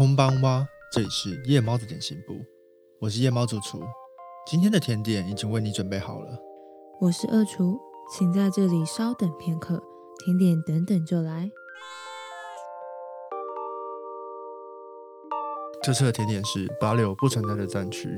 空邦哇，这里是夜猫的点心部，我是夜猫主厨。今天的甜点已经为你准备好了。我是二厨，请在这里稍等片刻，甜点等等就来。这次的甜点是八六不存在的战区，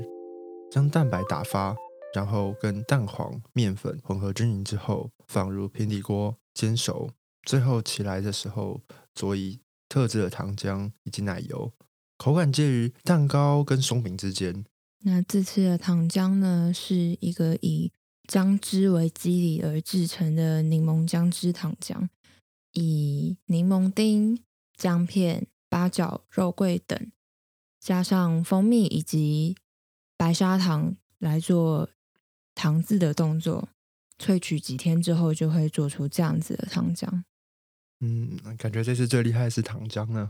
将蛋白打发，然后跟蛋黄、面粉混合均匀之后，放入平底锅煎熟，最后起来的时候佐以特制的糖浆以及奶油，口感介于蛋糕跟松饼之间。那这次的糖浆呢，是一个以姜汁为基底而制成的柠檬姜汁糖浆，以柠檬丁、姜片、八角、肉桂等，加上蜂蜜以及白砂糖来做糖渍的动作，萃取几天之后，就会做出这样子的糖浆。嗯，感觉这次最厉害的是糖浆呢。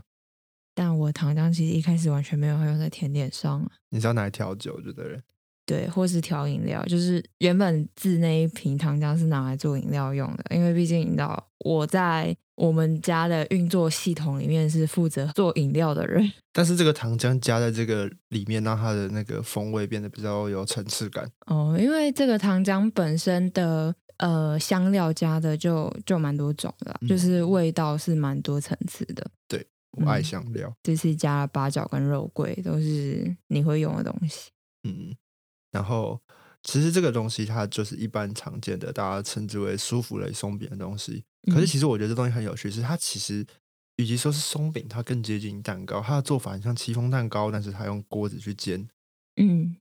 但我糖浆其实一开始完全没有用在甜点上啊，你知道拿来调酒就对了。对，或是调饮料，就是原本自那一瓶糖浆是拿来做饮料用的，因为毕竟你知道我在我们家的运作系统里面是负责做饮料的人。但是这个糖浆加在这个里面，让它的那个风味变得比较有层次感。哦，因为这个糖浆本身的呃香料加的就就蛮多种的啦，就是味道是蛮多层次的。对，我爱香料。这次加了八角跟肉桂，都是你会用的东西。嗯，然后其实这个东西它就是一般常见的，大家称之为舒芙蕾松饼的东西。可是其实我觉得这东西很有趣，是它其实与其说是松饼，它更接近蛋糕。它的做法很像戚风蛋糕，但是它用锅子去煎。嗯，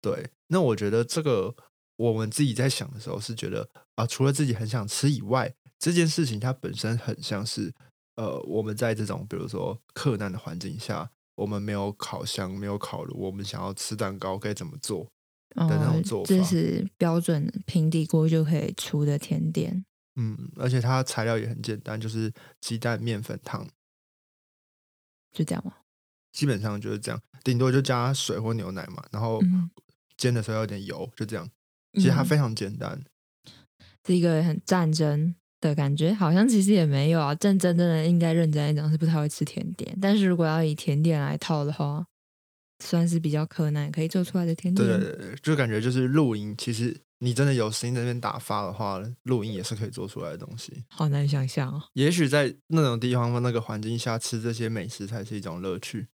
对。那我觉得这个我们自己在想的时候是觉得啊，除了自己很想吃以外，这件事情它本身很像是呃，我们在这种比如说客难的环境下，我们没有烤箱，没有烤炉，我们想要吃蛋糕该怎么做的那种做法。这是标准平底锅就可以出的甜点。嗯，而且它材料也很简单，就是鸡蛋、面粉、糖，就这样吗？基本上就是这样，顶多就加水或牛奶嘛。然后煎的时候有点油，就这样。其实它非常简单，是一个很战争的感觉，好像其实也没有啊。真真正的应该认真来讲是不太会吃甜点，但是如果要以甜点来套的话，算是比较可难可以做出来的甜点。对对对，就感觉就是露营，其实。你真的有心在那边打发的话，录音也是可以做出来的东西。好难想象哦。也许在那种地方、那个环境下吃这些美食才是一种乐趣。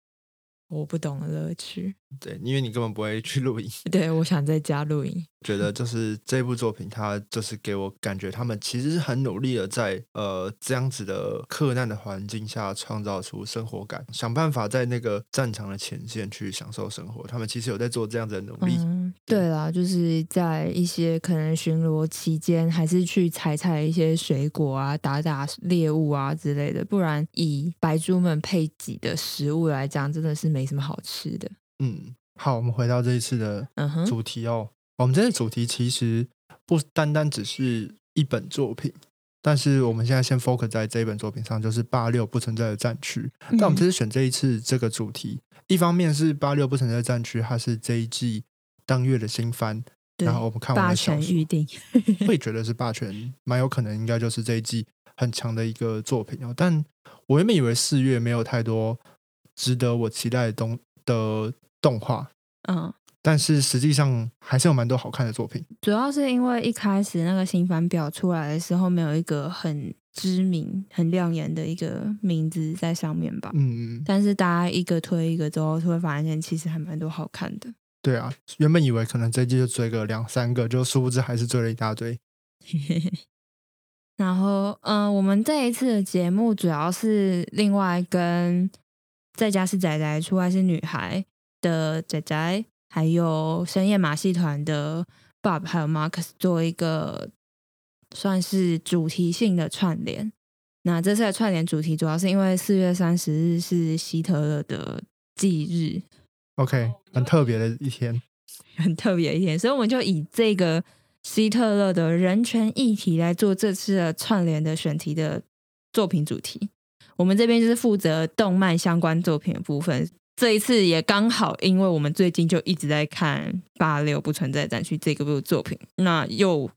我不懂乐趣。对，因为你根本不会去录音。对，我想在家录音。觉得就是这部作品，它就是给我感觉，他们其实是很努力的，在呃这样子的困难的环境下，创造出生活感，想办法在那个战场的前线去享受生活。他们其实有在做这样子的努力。嗯，对啦，就是在一些可能巡逻期间，还是去采采一些水果啊，打打猎物啊之类的。不然以白猪们配给的食物来讲，真的是没什么好吃的。嗯，好，我们回到这一次的主题哦。我们这次主题其实不单单只是一本作品，但是我们现在先 focus 在这一本作品上，就是八六不存在的战区。但我们这次选这一次这个主题，一方面是八六不存在的战区，它是这一季当月的新番，然后我们看完霸权预定，会 觉得是霸权，蛮有可能应该就是这一季很强的一个作品哦。但我原本以为四月没有太多值得我期待的东的动画，嗯。但是实际上还是有蛮多好看的作品，主要是因为一开始那个新番表出来的时候，没有一个很知名、很亮眼的一个名字在上面吧。嗯嗯。但是大家一个推一个之后，就会发现其实还蛮多好看的。对啊，原本以为可能这季就追个两三个，就殊不知还是追了一大堆。然后，嗯，我们这一次的节目主要是另外跟在家是仔仔，出外是女孩的仔仔。还有深夜马戏团的 Bob 还有 Marcus 做一个算是主题性的串联。那这次的串联主题主要是因为四月三十日是希特勒的忌日，OK，很特别的一天，很特别一天，所以我们就以这个希特勒的人权议题来做这次的串联的选题的作品主题。我们这边就是负责动漫相关作品的部分。这一次也刚好，因为我们最近就一直在看《八六不存在战区》这个部作品，那又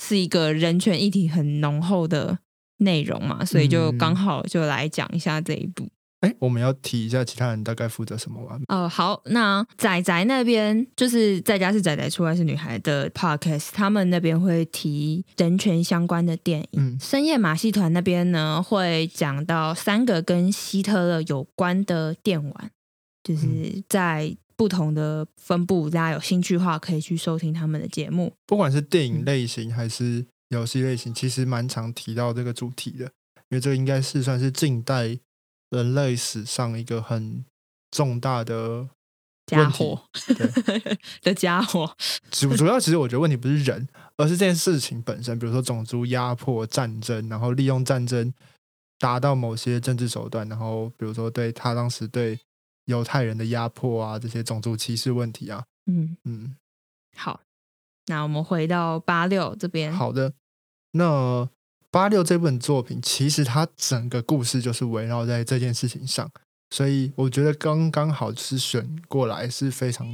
是一个人权议题很浓厚的内容嘛，所以就刚好就来讲一下这一部。哎，我们要提一下其他人大概负责什么吗？哦，好，那仔仔那边就是在家是仔仔出来是女孩的 podcast，他们那边会提人权相关的电影。深夜马戏团那边呢会讲到三个跟希特勒有关的电玩，就是在不同的分部，大家有兴趣的话可以去收听他们的节目。不管是电影类型还是游戏类型，其实蛮常提到这个主题的，因为这个应该是算是近代。人类史上一个很重大的家伙，的家伙。主主要其实我觉得问题不是人，而是这件事情本身。比如说种族压迫、战争，然后利用战争达到某些政治手段，然后比如说对他当时对犹太人的压迫啊，这些种族歧视问题啊。嗯嗯。好，那我们回到八六这边。好的，那。八六这本作品，其实它整个故事就是围绕在这件事情上，所以我觉得刚刚好是选过来是非常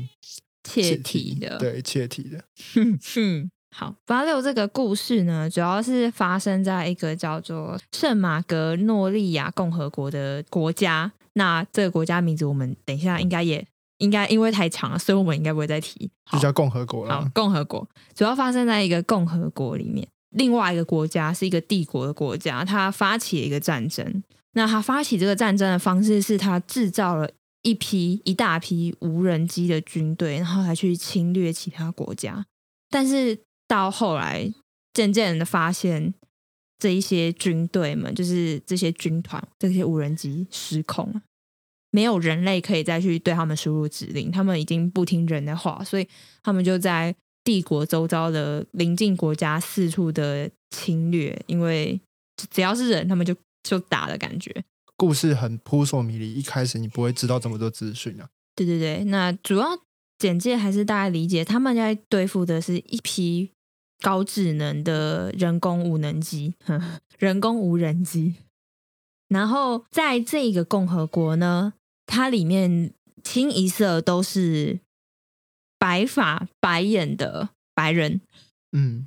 切题的，对，切题的。嗯，好，八六这个故事呢，主要是发生在一个叫做圣马格诺利亚共和国的国家。那这个国家名字，我们等一下应该也应该因为太长了，所以我们应该不会再提，就叫共和国了。好，共和国主要发生在一个共和国里面。另外一个国家是一个帝国的国家，他发起了一个战争。那他发起这个战争的方式是他制造了一批一大批无人机的军队，然后来去侵略其他国家。但是到后来，渐渐的发现这一些军队们，就是这些军团、这些无人机失控了，没有人类可以再去对他们输入指令，他们已经不听人的话，所以他们就在。帝国周遭的邻近国家四处的侵略，因为只要是人，他们就就打的感觉。故事很扑朔迷离，一开始你不会知道这么多资讯啊。对对对，那主要简介还是大家理解，他们在对付的是一批高智能的人工无能机，人工无人机。然后在这个共和国呢，它里面清一色都是。白发白眼的白人，嗯，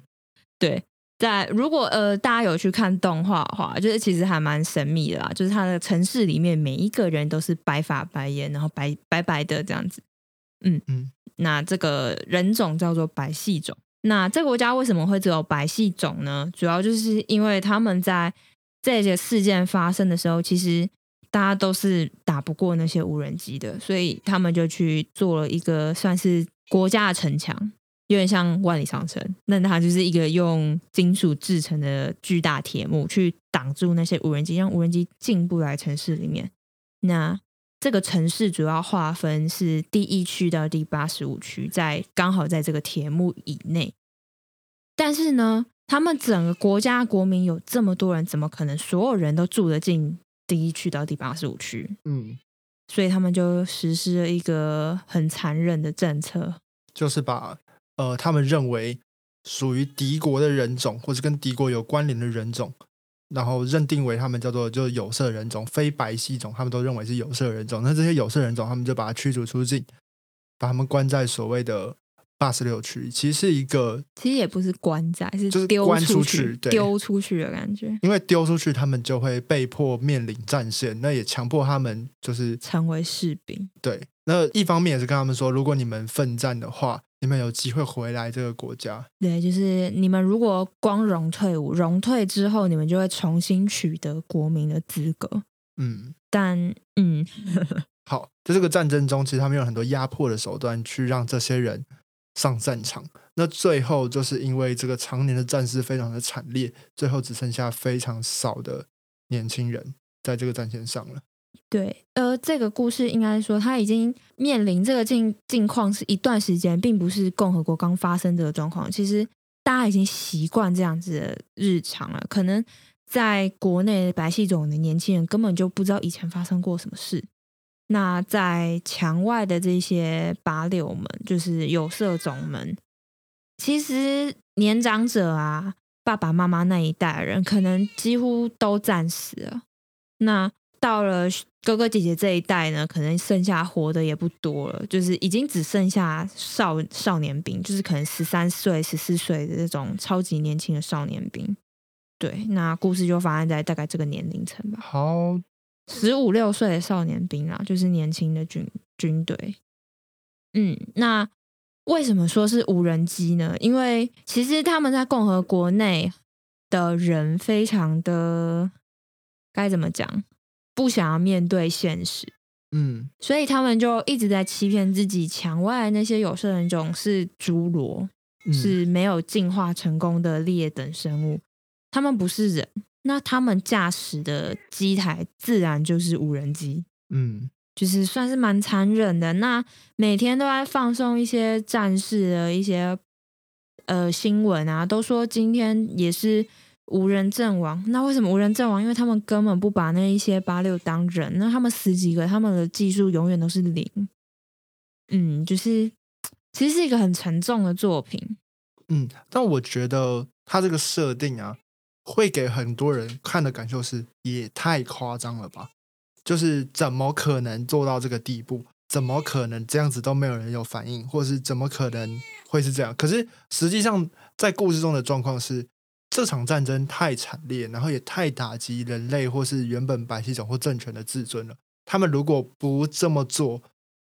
对，在如果呃大家有去看动画的话，就是其实还蛮神秘的啦。就是他的城市里面每一个人都是白发白眼，然后白白白的这样子，嗯嗯。那这个人种叫做白系种。那这个国家为什么会只有白系种呢？主要就是因为他们在这些事件发生的时候，其实。大家都是打不过那些无人机的，所以他们就去做了一个算是国家的城墙，有点像万里长城。那它就是一个用金属制成的巨大铁幕，去挡住那些无人机，让无人机进不来城市里面。那这个城市主要划分是第一区到第八十五区，在刚好在这个铁幕以内。但是呢，他们整个国家国民有这么多人，怎么可能所有人都住得进？第一区到第八十五区，嗯，所以他们就实施了一个很残忍的政策，就是把呃他们认为属于敌国的人种，或是跟敌国有关联的人种，然后认定为他们叫做就是有色人种、非白系种，他们都认为是有色人种。那这些有色人种，他们就把它驱逐出境，把他们关在所谓的。八十六区其实是一个，其实也不是关在，是就是丢出去，丢出去的感觉。因为丢出去，他们就会被迫面临战线，那也强迫他们就是成为士兵。对，那一方面也是跟他们说，如果你们奋战的话，你们有机会回来这个国家。对，就是你们如果光荣退伍，荣退之后，你们就会重新取得国民的资格。嗯，但嗯，好，在这个战争中，其实他们用很多压迫的手段去让这些人。上战场，那最后就是因为这个常年的战事非常的惨烈，最后只剩下非常少的年轻人在这个战线上了。对，呃，这个故事应该说他已经面临这个境境况是一段时间，并不是共和国刚发生这个状况。其实大家已经习惯这样子的日常了。可能在国内白系种的年轻人根本就不知道以前发生过什么事。那在墙外的这些八六们，就是有色种们，其实年长者啊，爸爸妈妈那一代人，可能几乎都战死了。那到了哥哥姐姐这一代呢，可能剩下活的也不多了，就是已经只剩下少少年兵，就是可能十三岁、十四岁的这种超级年轻的少年兵。对，那故事就发生在大概这个年龄层吧。好。十五六岁的少年兵啦，就是年轻的军军队。嗯，那为什么说是无人机呢？因为其实他们在共和国内的人非常的该怎么讲，不想要面对现实。嗯，所以他们就一直在欺骗自己，墙外那些有色人种是侏罗，是没有进化成功的劣等生物，他们不是人。那他们驾驶的机台自然就是无人机，嗯，就是算是蛮残忍的。那每天都在放送一些战士的一些呃新闻啊，都说今天也是无人阵亡。那为什么无人阵亡？因为他们根本不把那一些八六当人。那他们十几个，他们的技术永远都是零。嗯，就是其实是一个很沉重的作品。嗯，但我觉得他这个设定啊。会给很多人看的感受是，也太夸张了吧？就是怎么可能做到这个地步？怎么可能这样子都没有人有反应？或是怎么可能会是这样？可是实际上，在故事中的状况是，这场战争太惨烈，然后也太打击人类或是原本白系种或政权的自尊了。他们如果不这么做，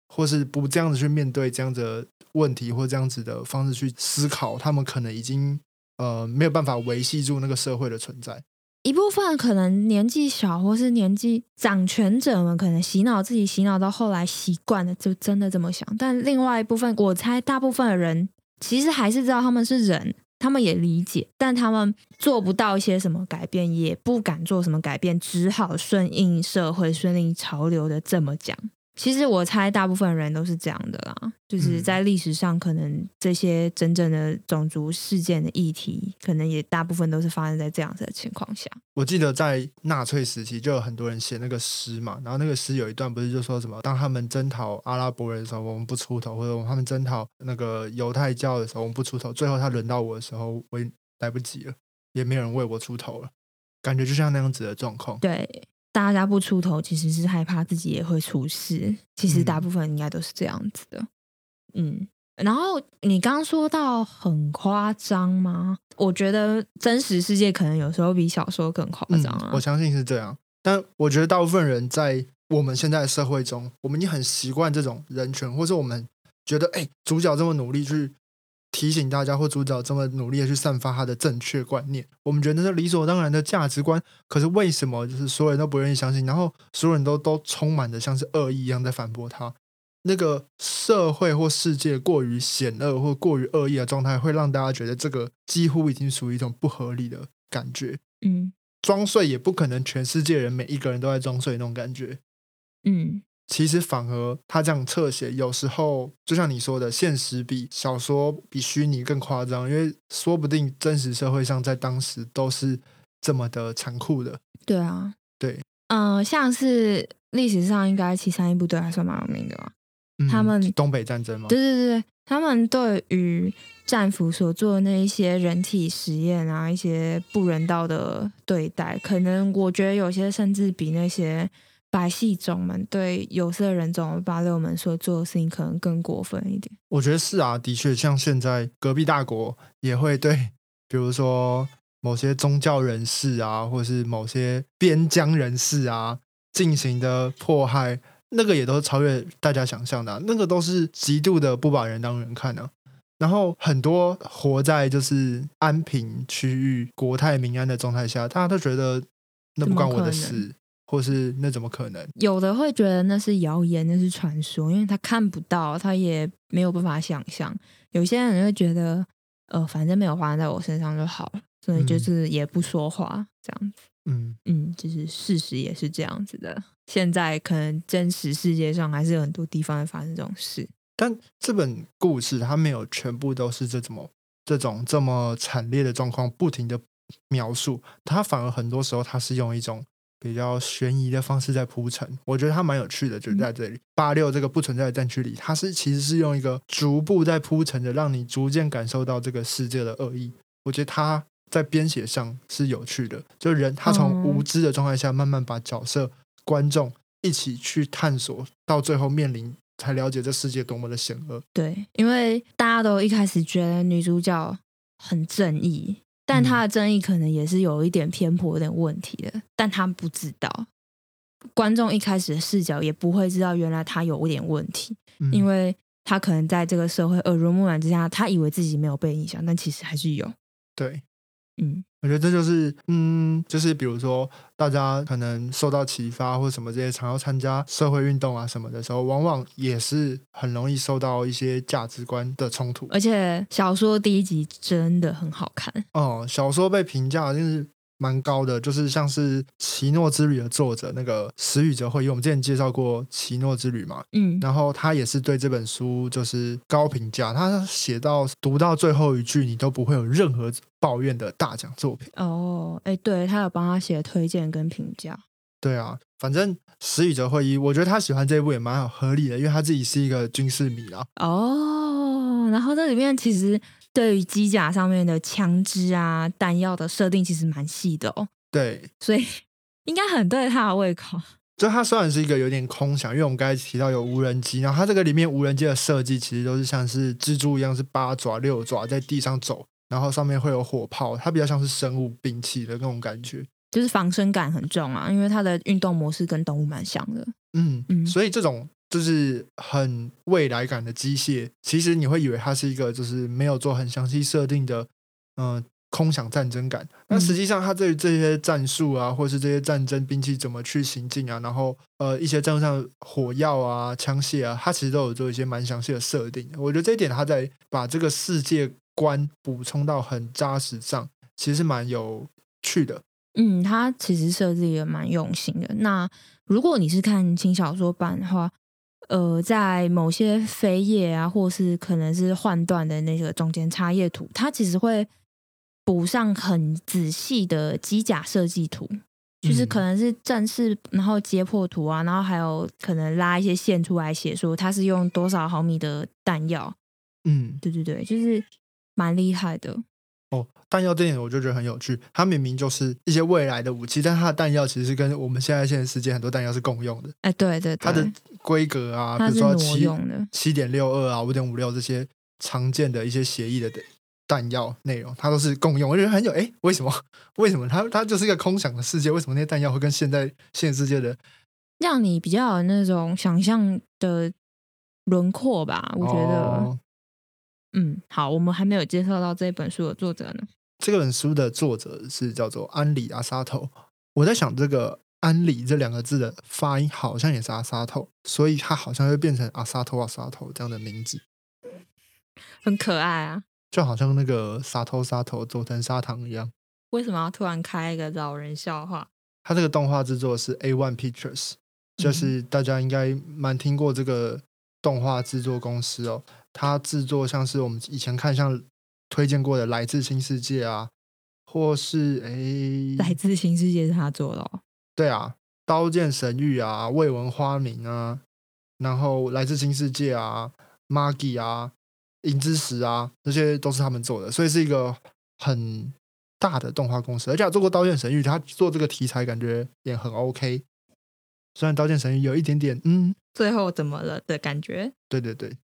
或是不这样子去面对这样子的问题，或这样子的方式去思考，他们可能已经。呃，没有办法维系住那个社会的存在。一部分可能年纪小，或是年纪掌权者们可能洗脑自己，洗脑到后来习惯了，就真的这么想。但另外一部分，我猜大部分的人其实还是知道他们是人，他们也理解，但他们做不到一些什么改变，也不敢做什么改变，只好顺应社会、顺应潮流的这么讲。其实我猜，大部分人都是这样的啦，就是在历史上，可能这些真正的种族事件的议题，可能也大部分都是发生在这样子的情况下。我记得在纳粹时期，就有很多人写那个诗嘛，然后那个诗有一段不是就说什么，当他们征讨阿拉伯人的时候，我们不出头；或者他们征讨那个犹太教的时候，我们不出头。最后他轮到我的时候，我来不及了，也没有人为我出头了，感觉就像那样子的状况。对。大家不出头，其实是害怕自己也会出事。其实大部分应该都是这样子的。嗯，然后你刚刚说到很夸张吗？我觉得真实世界可能有时候比小说更夸张啊。我相信是这样，但我觉得大部分人在我们现在的社会中，我们已经很习惯这种人权，或者我们觉得，哎，主角这么努力去。提醒大家或主角这么努力的去散发他的正确观念，我们觉得是理所当然的价值观。可是为什么就是所有人都不愿意相信？然后所有人都都充满着像是恶意一样在反驳他？那个社会或世界过于险恶或过于恶意的状态，会让大家觉得这个几乎已经属于一种不合理的感觉。嗯，装睡也不可能全世界人每一个人都在装睡那种感觉。嗯。其实反而他这样侧写，有时候就像你说的，现实比小说比虚拟更夸张，因为说不定真实社会上在当时都是这么的残酷的。对啊，对，嗯，像是历史上应该七三一部队还算蛮有名的嘛，他们东北战争吗？对对对，他们对于战俘所做的那一些人体实验啊，一些不人道的对待，可能我觉得有些甚至比那些。白系种们对有色人种八六们所做的事情可能更过分一点。我觉得是啊，的确，像现在隔壁大国也会对，比如说某些宗教人士啊，或者是某些边疆人士啊进行的迫害，那个也都超越大家想象的，那个都是极度的不把人当人看啊。然后很多活在就是安平区域、国泰民安的状态下，大家都觉得那不关我的事。或是那怎么可能？有的会觉得那是谣言，那是传说，因为他看不到，他也没有办法想象。有些人会觉得，呃，反正没有发生在我身上就好了，所以就是也不说话这样子。嗯嗯，就是事实也是这样子的。现在可能真实世界上还是有很多地方会发生这种事，但这本故事它没有全部都是这种这种这么惨烈的状况不停的描述，它反而很多时候它是用一种。比较悬疑的方式在铺陈，我觉得它蛮有趣的，就在这里八六这个不存在的战区里，它是其实是用一个逐步在铺陈的，让你逐渐感受到这个世界的恶意。我觉得它在编写上是有趣的，就人他从无知的状态下，慢慢把角色观众一起去探索，到最后面临才了解这世界多么的险恶。对，因为大家都一开始觉得女主角很正义。但他的争议可能也是有一点偏颇、有点问题的，但他不知道。观众一开始的视角也不会知道原来他有点问题，因为他可能在这个社会耳濡目染之下，他以为自己没有被影响，但其实还是有。对，嗯。我觉得这就是，嗯，就是比如说，大家可能受到启发或者什么这些，常要参加社会运动啊什么的时候，往往也是很容易受到一些价值观的冲突。而且小说第一集真的很好看哦，小说被评价就是。蛮高的，就是像是《奇诺之旅》的作者那个石宇哲会议，我们之前介绍过《奇诺之旅》嘛，嗯，然后他也是对这本书就是高评价，他写到读到最后一句，你都不会有任何抱怨的大奖作品。哦，哎，对他有帮他写推荐跟评价。对啊，反正石宇哲会议，我觉得他喜欢这一部也蛮合理的，因为他自己是一个军事迷啊。哦，然后这里面其实。对于机甲上面的枪支啊、弹药的设定，其实蛮细的哦。对，所以应该很对他的胃口。就它虽然是一个有点空想，因为我们刚才提到有无人机，然后它这个里面无人机的设计，其实都是像是蜘蛛一样，是八爪、六爪在地上走，然后上面会有火炮，它比较像是生物兵器的那种感觉，就是防身感很重啊，因为它的运动模式跟动物蛮像的。嗯嗯，所以这种。就是很未来感的机械，其实你会以为它是一个就是没有做很详细设定的，嗯，空想战争感。但实际上，它对于这些战术啊，或是这些战争兵器怎么去行进啊，然后呃，一些战术上火药啊、枪械啊，它其实都有做一些蛮详细的设定。我觉得这一点，它在把这个世界观补充到很扎实上，其实是蛮有趣的。嗯，它其实设计也蛮用心的。那如果你是看轻小说版的话，呃，在某些扉页啊，或是可能是换段的那个中间插页图，它其实会补上很仔细的机甲设计图，就是可能是正式，然后接破图啊，然后还有可能拉一些线出来写说它是用多少毫米的弹药。嗯，对对对，就是蛮厉害的。哦，弹药这点我就觉得很有趣，它明明就是一些未来的武器，但它的弹药其实跟我们现在现在世界很多弹药是共用的。哎，对对，它的规格啊，比如说七七点六二啊，五点五六这些常见的一些协议的弹药内容，它都是共用。我觉得很有哎，为什么？为什么它它就是一个空想的世界？为什么那些弹药会跟现在现实世界的让你比较有那种想象的轮廓吧？我觉得。嗯，好，我们还没有介绍到这本书的作者呢。这本书的作者是叫做安里阿沙头。我在想，这个安里这两个字的发音好像也是阿沙头，所以它好像会变成阿沙头阿沙头这样的名字，很可爱啊，就好像那个沙头沙头佐藤砂糖一样。为什么要突然开一个老人笑话？他这个动画制作是 A One Pictures，就是大家应该蛮听过这个动画制作公司哦。他制作像是我们以前看像推荐过的《来自新世界》啊，或是诶，《来自新世界》是他做的哦，对啊，《刀剑神域》啊，《未闻花名》啊，然后《来自新世界》啊，《Maggie》啊，《影之石》啊，这些都是他们做的，所以是一个很大的动画公司。而且做过《刀剑神域》，他做这个题材感觉也很 OK。虽然《刀剑神域》有一点点嗯，最后怎么了的感觉。对对对。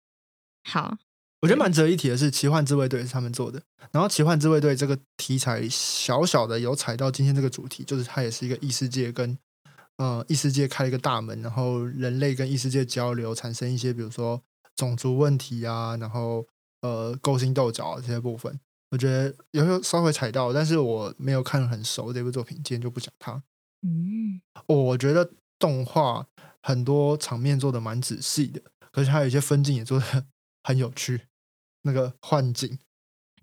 好，我觉得蛮值得一提的是，《奇幻自卫队》是他们做的。然后，《奇幻自卫队》这个题材小小的有踩到今天这个主题，就是它也是一个异世界跟呃异世界开了一个大门，然后人类跟异世界交流，产生一些比如说种族问题啊，然后呃勾心斗角这些部分。我觉得有时候稍微踩到，但是我没有看很熟这部作品，今天就不讲它。嗯，我觉得动画很多场面做的蛮仔细的，可是还有一些分镜也做的。很有趣，那个幻境，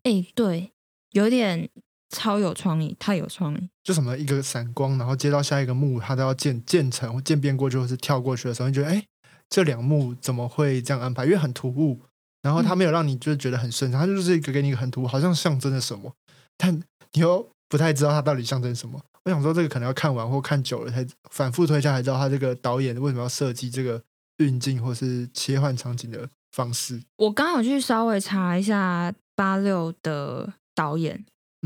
哎，对，有点超有创意，太有创意。就什么一个闪光，然后接到下一个幕，它都要渐渐成渐变过去，或是跳过去的时候，你觉得，哎，这两幕怎么会这样安排？因为很突兀，然后它没有让你就是觉得很顺畅，它就是一个给你一个很突兀，好像象征着什么，但你又不太知道它到底象征什么。我想说，这个可能要看完或看久了，才反复推敲才知道他这个导演为什么要设计这个运镜或是切换场景的。方式，我刚好去稍微查一下八六的导演，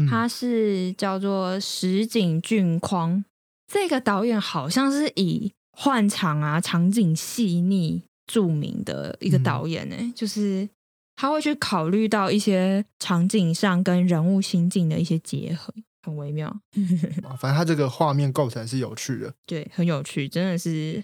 他是叫做石井俊匡。这个导演好像是以换场啊、场景细腻著名的一个导演呢，就是他会去考虑到一些场景上跟人物心境的一些结合。很微妙。反正他这个画面构成是有趣的，对，很有趣，真的是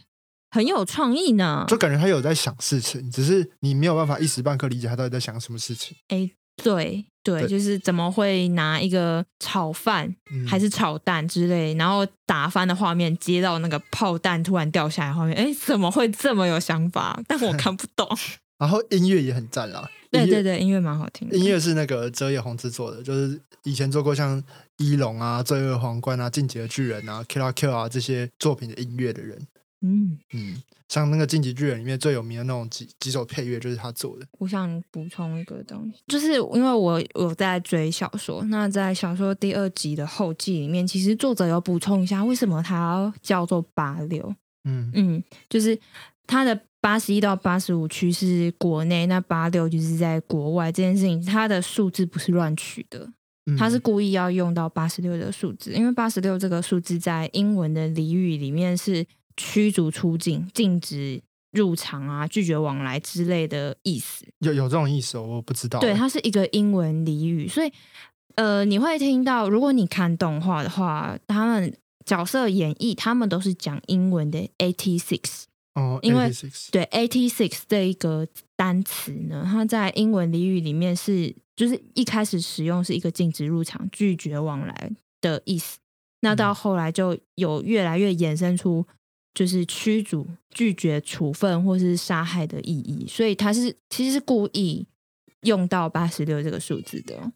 很有创意呢。就感觉他有在想事情，只是你没有办法一时半刻理解他到底在想什么事情。哎，对对，就是怎么会拿一个炒饭还是炒蛋之类，然后打翻的画面接到那个炮弹突然掉下来画面，哎，怎么会这么有想法？但我 看不懂。然后音乐也很赞啦，对对对，音乐蛮好听。音乐是那个泽野弘之做的，就是以前做过像《一龙》啊、《罪恶皇冠》啊、《进击的巨人》啊、《Kill a Kill》啊这些作品的音乐的人。嗯嗯，像那个《进击巨人》里面最有名的那种几几首配乐，就是他做的。我想补充一个东西，就是因为我有在追小说，那在小说第二集的后记里面，其实作者有补充一下，为什么它叫做八六？嗯嗯，就是他的。八十一到八十五区是国内，那八六就是在国外。这件事情，它的数字不是乱取的，它是故意要用到八十六的数字，因为八十六这个数字在英文的俚语里面是驱逐出境、禁止入场啊、拒绝往来之类的意思。有有这种意思，我不知道。对，它是一个英文俚语，所以呃，你会听到，如果你看动画的话，他们角色演绎，他们都是讲英文的 eighty six。哦，因为对 eighty six 这一个单词呢，它在英文俚语里面是，就是一开始使用是一个禁止入场、拒绝往来的意思。那到后来就有越来越衍生出，就是驱逐、拒绝处分或是杀害的意义。所以他是其实是故意用到八十六这个数字的。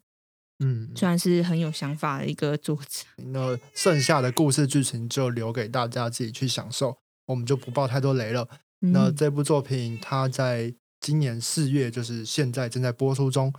嗯，算是很有想法的一个作者。那剩下的故事剧情就留给大家自己去享受。我们就不爆太多雷了。那这部作品它在今年四月，就是现在正在播出中。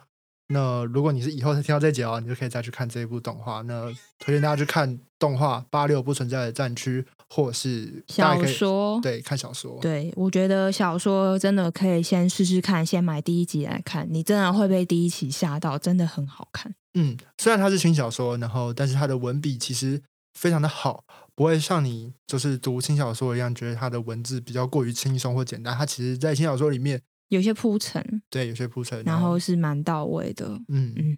那如果你是以后才听到这集哦，你就可以再去看这一部动画。那推荐大家去看动画《八六不存在的战区》，或是小说。对，看小说。对，我觉得小说真的可以先试试看，先买第一集来看，你真的会被第一集吓到，真的很好看。嗯，虽然它是轻小说，然后但是它的文笔其实非常的好。不会像你就是读轻小说一样，觉得它的文字比较过于轻松或简单。它其实，在轻小说里面有些铺陈，对，有些铺陈，然后是蛮到位的。嗯嗯，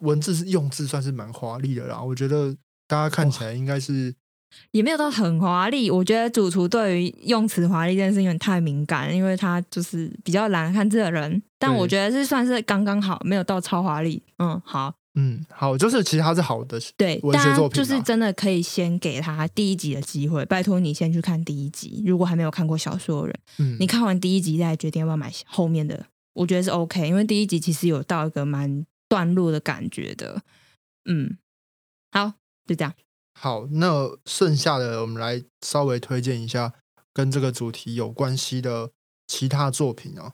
文字是用字算是蛮华丽的啦。我觉得大家看起来应该是也没有到很华丽。我觉得主厨对于用词华丽这件事情有点太敏感，因为他就是比较懒看字的人。但我觉得是算是刚刚好，没有到超华丽。嗯，好。嗯，好，就是其实它是好的，对，文学作品，就是真的可以先给他第一集的机会，拜托你先去看第一集，如果还没有看过小说的人，嗯，你看完第一集再决定要不要买后面的，我觉得是 OK，因为第一集其实有到一个蛮段落的感觉的，嗯，好，就这样，好，那剩下的我们来稍微推荐一下跟这个主题有关系的其他作品啊。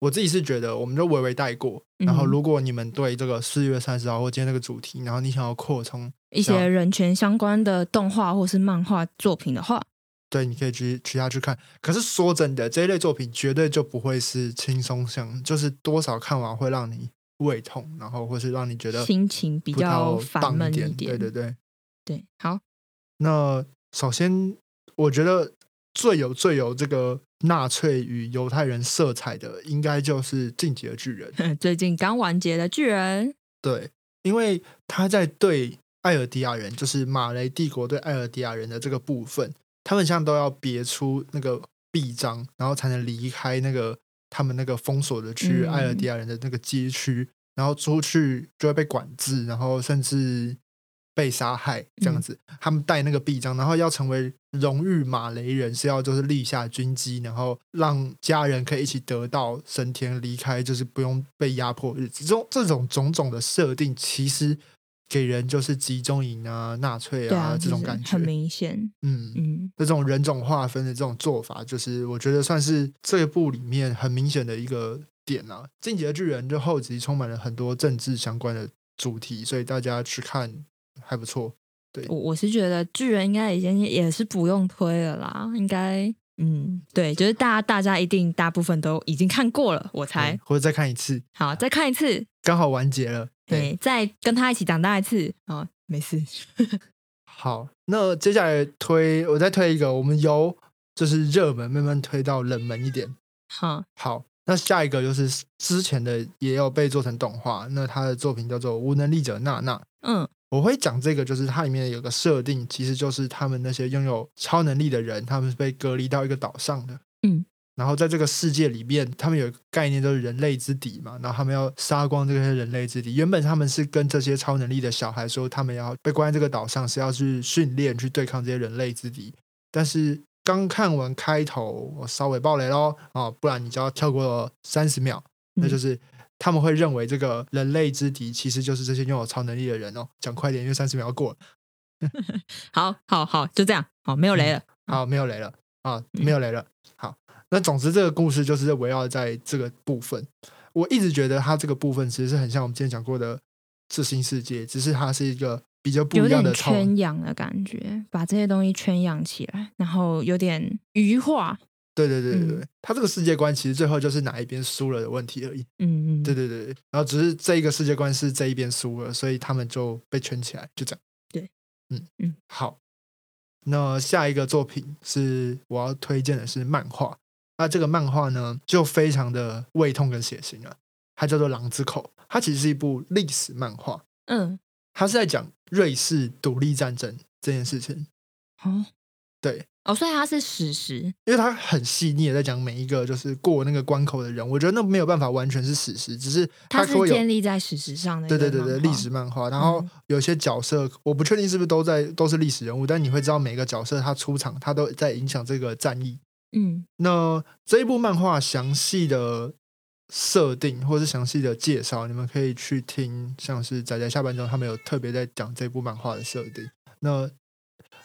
我自己是觉得，我们就微微带过。然后，如果你们对这个四月三十号或今天这个主题，然后你想要扩充一些人权相关的动画或是漫画作品的话，对，你可以去去下去看。可是说真的，这一类作品绝对就不会是轻松向，就是多少看完会让你胃痛，然后或是让你觉得心情比较烦闷一点。对对对对，好。那首先，我觉得最有最有这个。纳粹与犹太人色彩的，应该就是《进击的巨人》。最近刚完结的巨人，对，因为他在对艾尔迪亚人，就是马雷帝国对艾尔迪亚人的这个部分，他们现在都要别出那个臂章，然后才能离开那个他们那个封锁的区域，艾尔迪亚人的那个街区，然后出去就会被管制，然后甚至。被杀害这样子，他们带那个臂章，然后要成为荣誉马雷人，是要就是立下军机，然后让家人可以一起得到升天，离开就是不用被压迫日子。这种这种种种的设定，其实给人就是集中营啊、纳粹啊这种感觉很明显。嗯嗯，这种人种划分的这种做法，就是我觉得算是这一部里面很明显的一个点啊。进击的巨人就后集充满了很多政治相关的主题，所以大家去看。还不错，对。我我是觉得巨人应该已经也是不用推了啦，应该嗯，对，就是大家大家一定大部分都已经看过了，我猜，或者再看一次，好，再看一次，刚好完结了，对，再跟他一起长大一次，啊，没事，好，那接下来推我再推一个，我们由就是热门慢慢推到冷门一点，好，好，那下一个就是之前的也有被做成动画，那他的作品叫做《无能力者娜娜》，嗯。我会讲这个，就是它里面有个设定，其实就是他们那些拥有超能力的人，他们是被隔离到一个岛上的。嗯，然后在这个世界里面，他们有一个概念，就是人类之敌嘛。然后他们要杀光这些人类之敌。原本他们是跟这些超能力的小孩说，他们要被关在这个岛上，是要去训练，去对抗这些人类之敌。但是刚看完开头，我稍微爆雷喽啊，不然你就要跳过三十秒，那就是他们会认为这个人类之敌其实就是这些拥有超能力的人哦。讲快点，因为三十秒要过了。好好好，就这样，好，没有雷了，好，没有雷了啊，没有雷了。好，那总之这个故事就是围绕在这个部分。我一直觉得它这个部分其实是很像我们之前讲过的这新世界，只是它是一个。比较不一样的圈养的感觉，把这些东西圈养起来，然后有点鱼化。对对对对对，他这个世界观其实最后就是哪一边输了的问题而已。嗯嗯，对对对，然后只是这一个世界观是这一边输了，所以他们就被圈起来，就这样。对，嗯嗯，好。那下一个作品是我要推荐的是漫画，那这个漫画呢就非常的胃痛跟血腥了，它叫做《狼之口》，它其实是一部历史漫画。嗯。它是在讲瑞士独立战争这件事情哦，对哦，所以它是史实，因为它很细腻的在讲每一个就是过那个关口的人，我觉得那没有办法完全是史实，只是它是建立在史实上的，对对对对，历史漫画。然后有些角色，我不确定是不是都在都是历史人物，但你会知道每个角色他出场，他都在影响这个战役。嗯，那这一部漫画详细的。设定或是详细的介绍，你们可以去听，像是仔仔下班之后，他们有特别在讲这部漫画的设定。那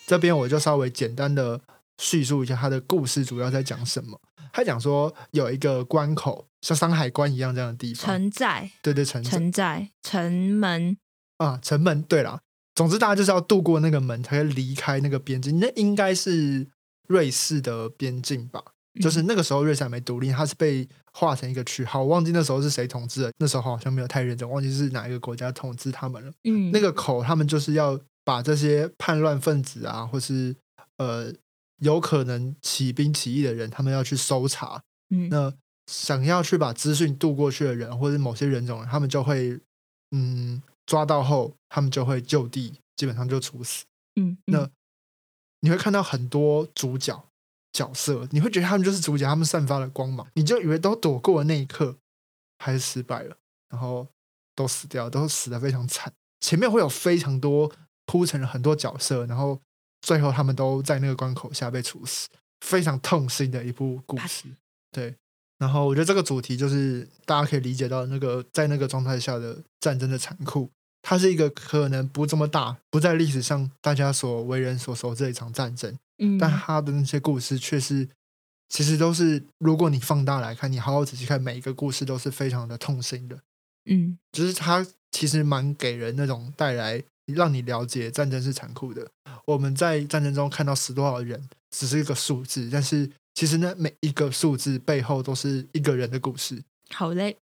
这边我就稍微简单的叙述一下他的故事，主要在讲什么。他讲说有一个关口，像山海关一样这样的地方，城寨，对对，城城寨，城门啊，城门。对了，总之大家就是要渡过那个门，才会离开那个边境。那应该是瑞士的边境吧？就是那个时候瑞士还没独立，它是被划成一个区。好，我忘记那时候是谁统治了。那时候好像没有太认真，忘记是哪一个国家统治他们了。嗯，那个口，他们就是要把这些叛乱分子啊，或是呃有可能起兵起义的人，他们要去搜查。嗯，那想要去把资讯渡过去的人，或者某些人种，他们就会嗯抓到后，他们就会就地基本上就处死。嗯，那你会看到很多主角。角色，你会觉得他们就是主角，他们散发了光芒，你就以为都躲过了那一刻，还是失败了，然后都死掉，都死的非常惨。前面会有非常多铺成了很多角色，然后最后他们都在那个关口下被处死，非常痛心的一部故事。对，然后我觉得这个主题就是大家可以理解到那个在那个状态下的战争的残酷。它是一个可能不这么大，不在历史上大家所为人所熟知的一场战争。嗯，但他的那些故事却是，其实都是，如果你放大来看，你好好仔细看，每一个故事都是非常的痛心的。嗯，就是它其实蛮给人那种带来让你了解战争是残酷的。我们在战争中看到死多少人，只是一个数字，但是其实呢，每一个数字背后都是一个人的故事。好嘞，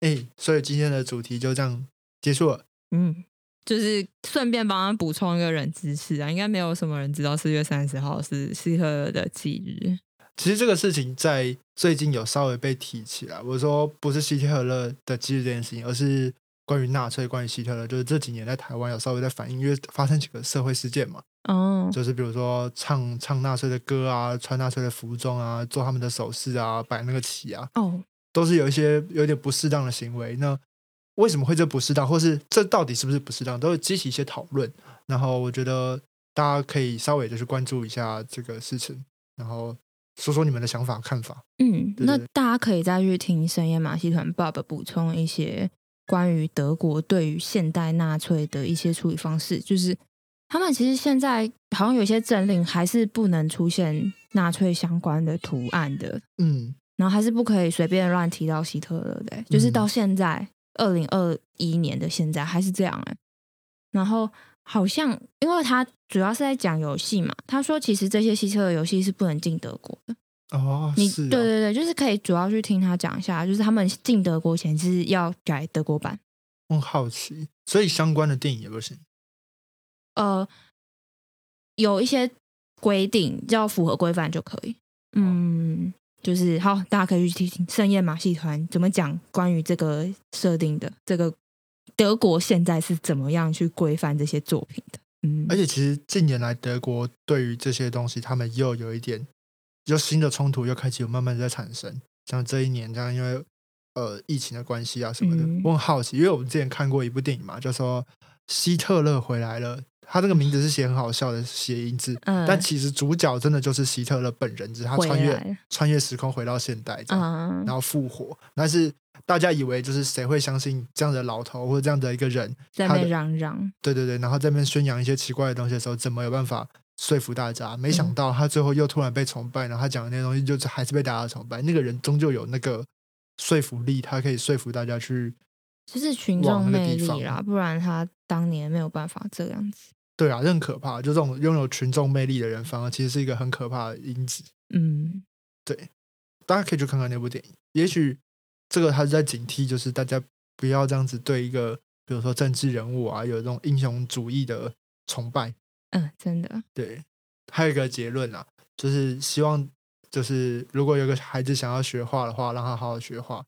哎，所以今天的主题就这样结束了。嗯。就是顺便帮他补充一个人知识啊，应该没有什么人知道四月三十号是希特勒的忌日。其实这个事情在最近有稍微被提起来。我说不是希特勒的忌日这件事情，而是关于纳粹、关于希特勒，就是这几年在台湾有稍微在反映，因为发生几个社会事件嘛。哦，就是比如说唱唱纳粹的歌啊，穿纳粹的服装啊，做他们的手势啊，摆那个旗啊，哦，都是有一些有点不适当的行为。那为什么会这不适当，或是这到底是不是不适当，都会激起一些讨论。然后我觉得大家可以稍微就是关注一下这个事情，然后说说你们的想法看法。嗯，那大家可以再去听深夜马戏团 Bob 补充一些关于德国对于现代纳粹的一些处理方式，就是他们其实现在好像有些政令还是不能出现纳粹相关的图案的。嗯，然后还是不可以随便乱提到希特勒的，就是到现在。二零二一年的现在还是这样哎，然后好像因为他主要是在讲游戏嘛，他说其实这些希特勒游戏是不能进德国的哦。你对对对，就是可以主要去听他讲一下，就是他们进德国前是要改德国版。我好奇，所以相关的电影也不行。呃，有一些规定要符合规范就可以。嗯。就是好，大家可以去听听深夜马戏团怎么讲关于这个设定的这个德国现在是怎么样去规范这些作品的。嗯，而且其实近年来德国对于这些东西，他们又有一点，就新的冲突又开始有慢慢在产生。像这一年这样，因为呃疫情的关系啊什么的，我很好奇，因为我们之前看过一部电影嘛，就说希特勒回来了。他这个名字是写很好笑的谐音字，但其实主角真的就是希特勒本人，只是他穿越穿越时空回到现代，然后复活。但是大家以为就是谁会相信这样的老头或者这样的一个人在那边嚷嚷？对对对，然后在那边宣扬一些奇怪的东西的时候，怎么有办法说服大家？没想到他最后又突然被崇拜，然后他讲的那些东西就是还是被大家崇拜。那个人终究有那个说服力，他可以说服大家去，就是群众魅力啦，不然他当年没有办法这样子。对啊，很可怕。就这种拥有群众魅力的人，反而其实是一个很可怕的因子。嗯，对，大家可以去看看那部电影。也许这个他是在警惕，就是大家不要这样子对一个，比如说政治人物啊，有这种英雄主义的崇拜。嗯，真的。对，还有一个结论啊，就是希望，就是如果有个孩子想要学画的话，让他好好学画。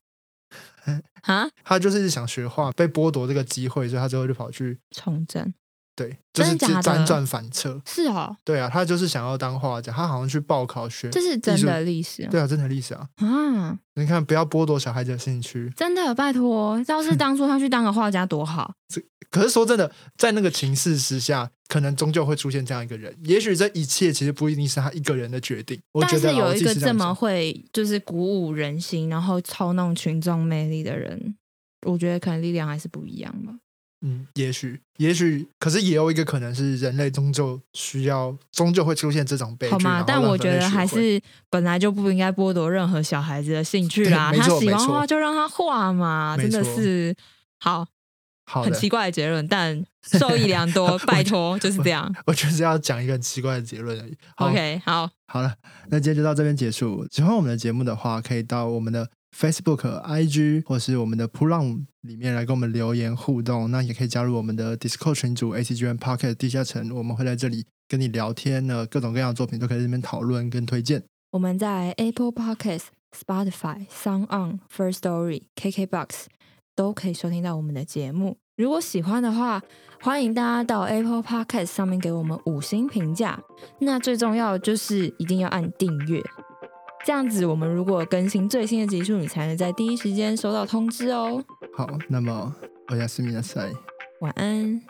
啊？他就是想学画，被剥夺这个机会，所以他最后就跑去从政。对，就是辗转反侧。是哦，对啊，他就是想要当画家，他好像去报考学，这是真的历史。啊对啊，真的历史啊。啊，你看，不要剥夺小孩子的兴趣。真的，拜托，要是当初他去当个画家多好。这可是说真的，在那个情势之下，可能终究会出现这样一个人。也许这一切其实不一定是他一个人的决定。但是有一个这么会就是鼓舞人心，然后操弄群众魅力的人，我觉得可能力量还是不一样吧。嗯，也许，也许，可是也有一个可能是人类终究需要，终究会出现这种悲剧。好吗？但我觉得还是本来就不应该剥夺任何小孩子的兴趣啦。他喜欢画就让他画嘛，真的是好，很奇怪的结论，但受益良多。拜托，就是这样。我就是要讲一个很奇怪的结论而已。OK，好，好了，那今天就到这边结束。喜欢我们的节目的话，可以到我们的。Facebook、IG 或是我们的 p r o n 里面来跟我们留言互动，那也可以加入我们的 Discord 群组 ACGN Pocket 地下城，我们会在这里跟你聊天呢，各种各样的作品都可以在这边讨论跟推荐。我们在 Apple Podcast、Spotify、Sound On、First Story、KKBox 都可以收听到我们的节目。如果喜欢的话，欢迎大家到 Apple Podcast 上面给我们五星评价。那最重要就是一定要按订阅。这样子，我们如果更新最新的集数，你才能在第一时间收到通知哦。好，那么我叫斯米亚塞，晚安。